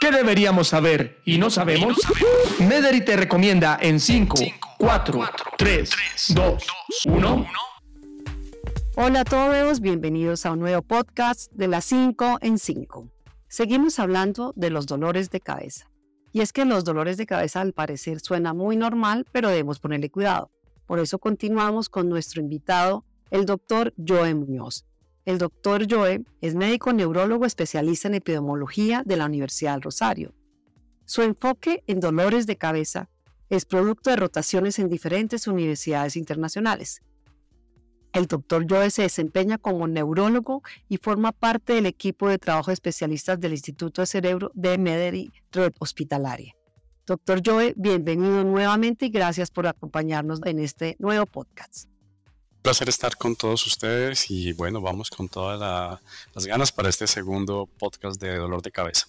¿Qué deberíamos saber y no sabemos? Mederi te recomienda en 5, 4, 3, 2, 1. Hola a todos, bienvenidos a un nuevo podcast de las 5 en 5. Seguimos hablando de los dolores de cabeza. Y es que los dolores de cabeza al parecer suena muy normal, pero debemos ponerle cuidado. Por eso continuamos con nuestro invitado, el doctor Joe Muñoz. El doctor Joe es médico neurólogo especialista en epidemiología de la Universidad del Rosario. Su enfoque en dolores de cabeza es producto de rotaciones en diferentes universidades internacionales. El doctor Joe se desempeña como neurólogo y forma parte del equipo de trabajo de especialistas del Instituto de Cerebro de Mederi Red Hospitalaria. Doctor Joe, bienvenido nuevamente y gracias por acompañarnos en este nuevo podcast placer estar con todos ustedes y bueno, vamos con todas las ganas para este segundo podcast de dolor de cabeza.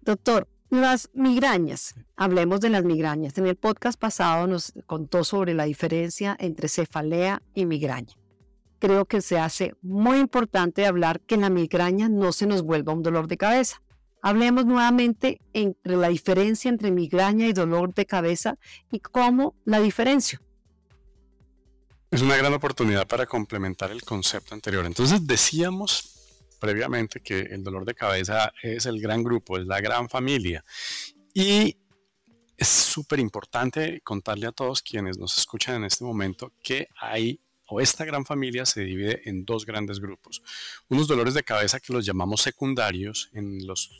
Doctor, las migrañas, hablemos de las migrañas. En el podcast pasado nos contó sobre la diferencia entre cefalea y migraña. Creo que se hace muy importante hablar que la migraña no se nos vuelva un dolor de cabeza. Hablemos nuevamente entre la diferencia entre migraña y dolor de cabeza y cómo la diferencio. Es una gran oportunidad para complementar el concepto anterior. Entonces decíamos previamente que el dolor de cabeza es el gran grupo, es la gran familia. Y es súper importante contarle a todos quienes nos escuchan en este momento que hay o esta gran familia se divide en dos grandes grupos. Unos dolores de cabeza que los llamamos secundarios, en los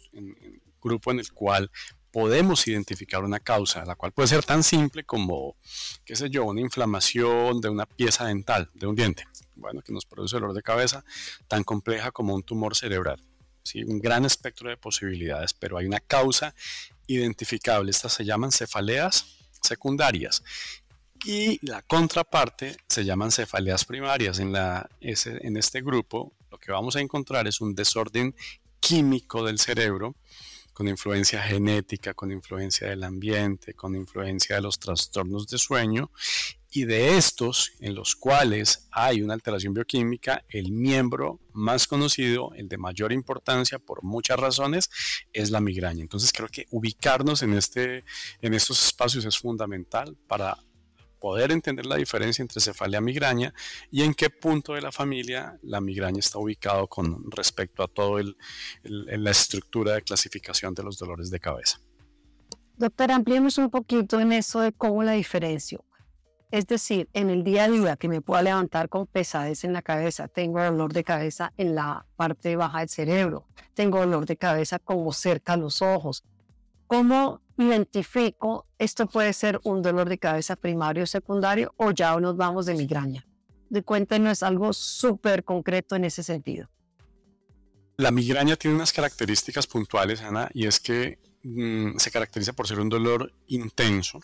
grupo en el cual podemos identificar una causa, la cual puede ser tan simple como, qué sé yo, una inflamación de una pieza dental, de un diente, bueno, que nos produce dolor de cabeza, tan compleja como un tumor cerebral. ¿sí? Un gran espectro de posibilidades, pero hay una causa identificable. Estas se llaman cefaleas secundarias. Y la contraparte se llaman cefaleas primarias. En, la, en este grupo lo que vamos a encontrar es un desorden químico del cerebro con influencia genética, con influencia del ambiente, con influencia de los trastornos de sueño. Y de estos, en los cuales hay una alteración bioquímica, el miembro más conocido, el de mayor importancia por muchas razones, es la migraña. Entonces creo que ubicarnos en, este, en estos espacios es fundamental para poder entender la diferencia entre cefalea y migraña y en qué punto de la familia la migraña está ubicado con respecto a toda la estructura de clasificación de los dolores de cabeza. Doctor, ampliemos un poquito en eso de cómo la diferencio. Es decir, en el día a día que me pueda levantar con pesadez en la cabeza, tengo dolor de cabeza en la parte baja del cerebro, tengo dolor de cabeza como cerca a los ojos. ¿Cómo identifico, esto puede ser un dolor de cabeza primario o secundario o ya nos vamos de migraña. De cuéntenos algo súper concreto en ese sentido. La migraña tiene unas características puntuales, Ana, y es que mm, se caracteriza por ser un dolor intenso,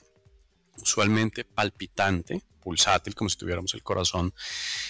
usualmente palpitante, pulsátil, como si tuviéramos el corazón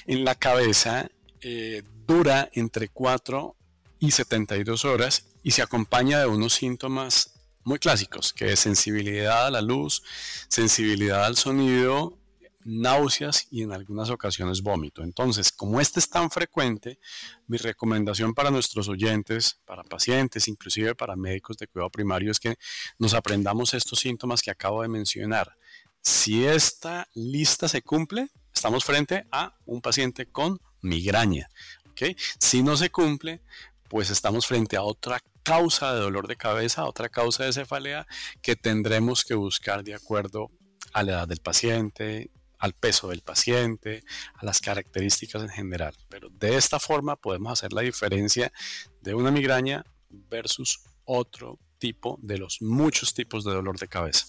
en la cabeza, eh, dura entre 4 y 72 horas y se acompaña de unos síntomas muy clásicos, que es sensibilidad a la luz, sensibilidad al sonido, náuseas y en algunas ocasiones vómito. Entonces, como este es tan frecuente, mi recomendación para nuestros oyentes, para pacientes, inclusive para médicos de cuidado primario, es que nos aprendamos estos síntomas que acabo de mencionar. Si esta lista se cumple, estamos frente a un paciente con migraña. ¿okay? Si no se cumple, pues estamos frente a otra causa de dolor de cabeza, otra causa de cefalea que tendremos que buscar de acuerdo a la edad del paciente, al peso del paciente, a las características en general. Pero de esta forma podemos hacer la diferencia de una migraña versus otro tipo de los muchos tipos de dolor de cabeza.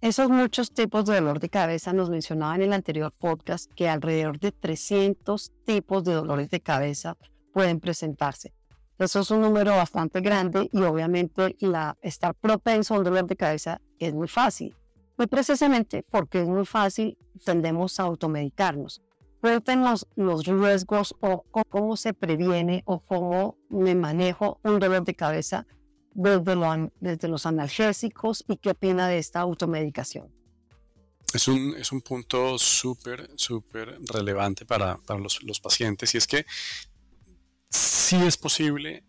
Esos muchos tipos de dolor de cabeza nos mencionaba en el anterior podcast que alrededor de 300 tipos de dolores de cabeza pueden presentarse. Eso es un número bastante grande y obviamente la, estar propenso a un dolor de cabeza es muy fácil. Muy precisamente porque es muy fácil, tendemos a automedicarnos. Cuéntenos los riesgos o cómo se previene o cómo me manejo un dolor de cabeza desde, desde los analgésicos y qué opina de esta automedicación. Es un, es un punto súper, súper relevante para, para los, los, pacientes y es que sí es posible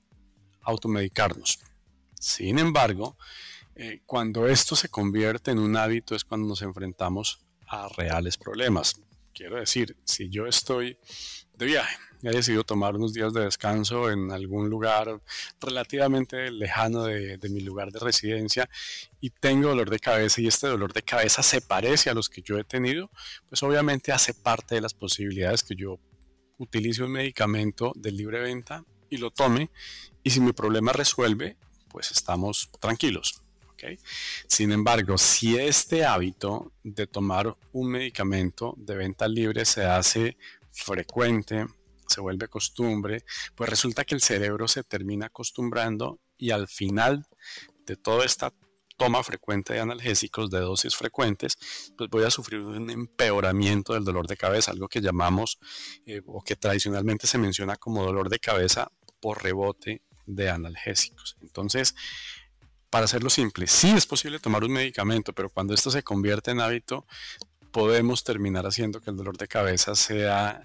automedicarnos. Sin embargo, eh, cuando esto se convierte en un hábito es cuando nos enfrentamos a reales problemas. Quiero decir, si yo estoy de viaje he decidido tomar unos días de descanso en algún lugar relativamente lejano de, mi lugar de residencia y tengo dolor de cabeza y este dolor de cabeza se parece a los que yo he tenido, pues obviamente hace parte de las posibilidades que yo utilice un medicamento de libre venta y lo tome y si mi problema resuelve, pues estamos tranquilos. Sin embargo, si este hábito de tomar un medicamento de venta libre se hace frecuente, se vuelve costumbre, pues resulta que el cerebro se termina acostumbrando y al final de toda esta toma frecuente de analgésicos de dosis frecuentes, pues voy a sufrir un empeoramiento del dolor de cabeza, algo que llamamos eh, o que tradicionalmente se menciona como dolor de cabeza por rebote de analgésicos. Entonces, para hacerlo simple, sí es posible tomar un medicamento, pero cuando esto se convierte en hábito, podemos terminar haciendo que el dolor de cabeza sea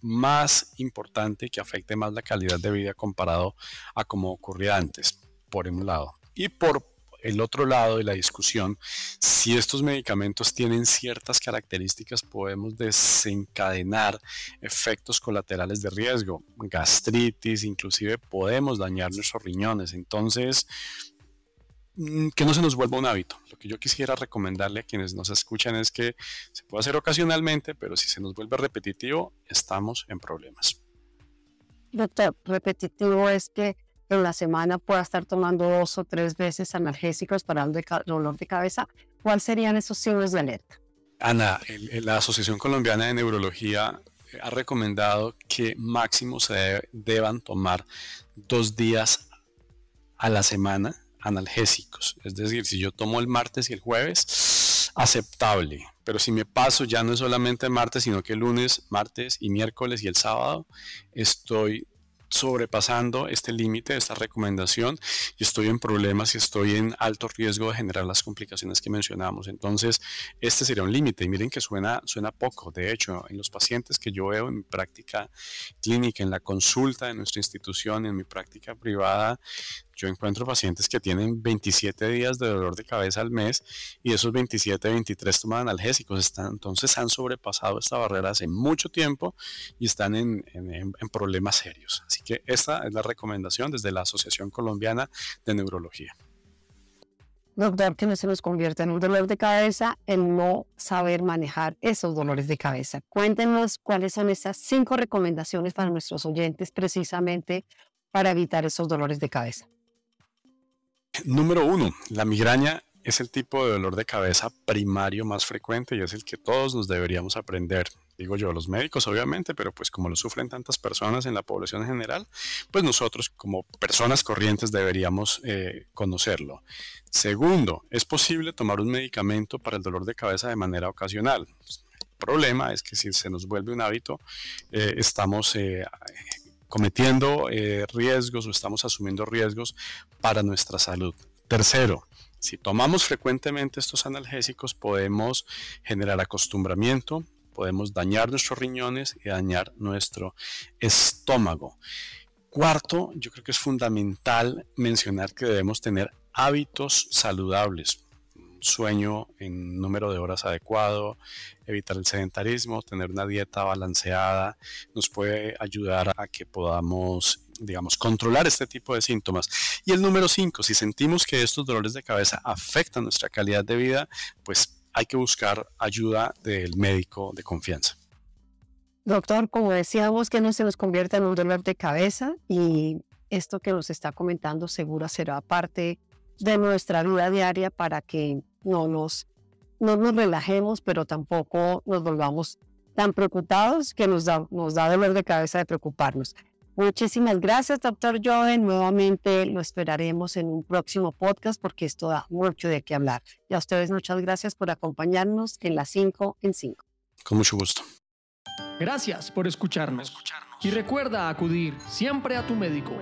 más importante y que afecte más la calidad de vida comparado a como ocurría antes, por un lado. Y por el otro lado de la discusión, si estos medicamentos tienen ciertas características, podemos desencadenar efectos colaterales de riesgo, gastritis, inclusive podemos dañar nuestros riñones. Entonces, Mm, que no se nos vuelva un hábito. Lo que yo quisiera recomendarle a quienes nos escuchan es que se puede hacer ocasionalmente, pero si se nos vuelve repetitivo, estamos en problemas. Doctor, repetitivo es que en la semana pueda estar tomando dos o tres veces analgésicos para el dolor de cabeza. ¿Cuáles serían esos signos de alerta? Ana, la Asociación Colombiana de Neurología eh, ha recomendado que máximo se deban tomar dos días a la semana analgésicos. Es decir, si yo tomo el martes y el jueves, aceptable. Pero si me paso ya no es solamente el martes, sino que lunes, martes y miércoles y el sábado, estoy sobrepasando este límite, esta recomendación, y estoy en problemas y estoy en alto riesgo de generar las complicaciones que mencionamos. Entonces, este sería un límite. Y miren que suena, suena poco. De hecho, en los pacientes que yo veo en mi práctica clínica, en la consulta de nuestra institución, en mi práctica privada, yo encuentro pacientes que tienen 27 días de dolor de cabeza al mes y esos 27, 23 toman analgésicos. Están, entonces han sobrepasado esta barrera hace mucho tiempo y están en, en, problemas serios. Así que esta es la recomendación desde la Asociación Colombiana de Neurología. Doctor, que no se nos convierta en un dolor de cabeza el no saber manejar esos dolores de cabeza. Cuéntenos cuáles son esas cinco recomendaciones para nuestros oyentes precisamente para evitar esos dolores de cabeza. Número uno, la migraña es el tipo de dolor de cabeza primario más frecuente y es el que todos nos deberíamos aprender. Digo yo, los médicos obviamente, pero pues como lo sufren tantas personas en la población en general, pues nosotros como personas corrientes deberíamos eh, conocerlo. Segundo, es posible tomar un medicamento para el dolor de cabeza de manera ocasional. El problema es que si se nos vuelve un hábito, eh, estamos eh, cometiendo eh, riesgos o estamos asumiendo riesgos para nuestra salud. Tercero, si tomamos frecuentemente estos analgésicos podemos generar acostumbramiento, podemos dañar nuestros riñones y dañar nuestro estómago. Cuarto, yo creo que es fundamental mencionar que debemos tener hábitos saludables sueño en número de horas adecuado, evitar el sedentarismo, tener una dieta balanceada, nos puede ayudar a que podamos digamos, controlar este tipo de síntomas. Y el número 5, si sentimos que estos dolores de cabeza afectan nuestra calidad de vida, pues hay que buscar ayuda del médico de confianza. Doctor, como decíamos, que no se nos convierta en un dolor de cabeza y esto que nos está comentando seguro será parte de nuestra vida diaria para que no nos, no nos relajemos, pero tampoco nos volvamos tan preocupados que nos da, nos da dolor de cabeza de preocuparnos. Muchísimas gracias, doctor Joven. Nuevamente lo esperaremos en un próximo podcast porque esto da mucho de qué hablar. Y a ustedes muchas gracias por acompañarnos en las 5 en 5. Con mucho gusto. Gracias por escucharnos. Y recuerda acudir siempre a tu médico.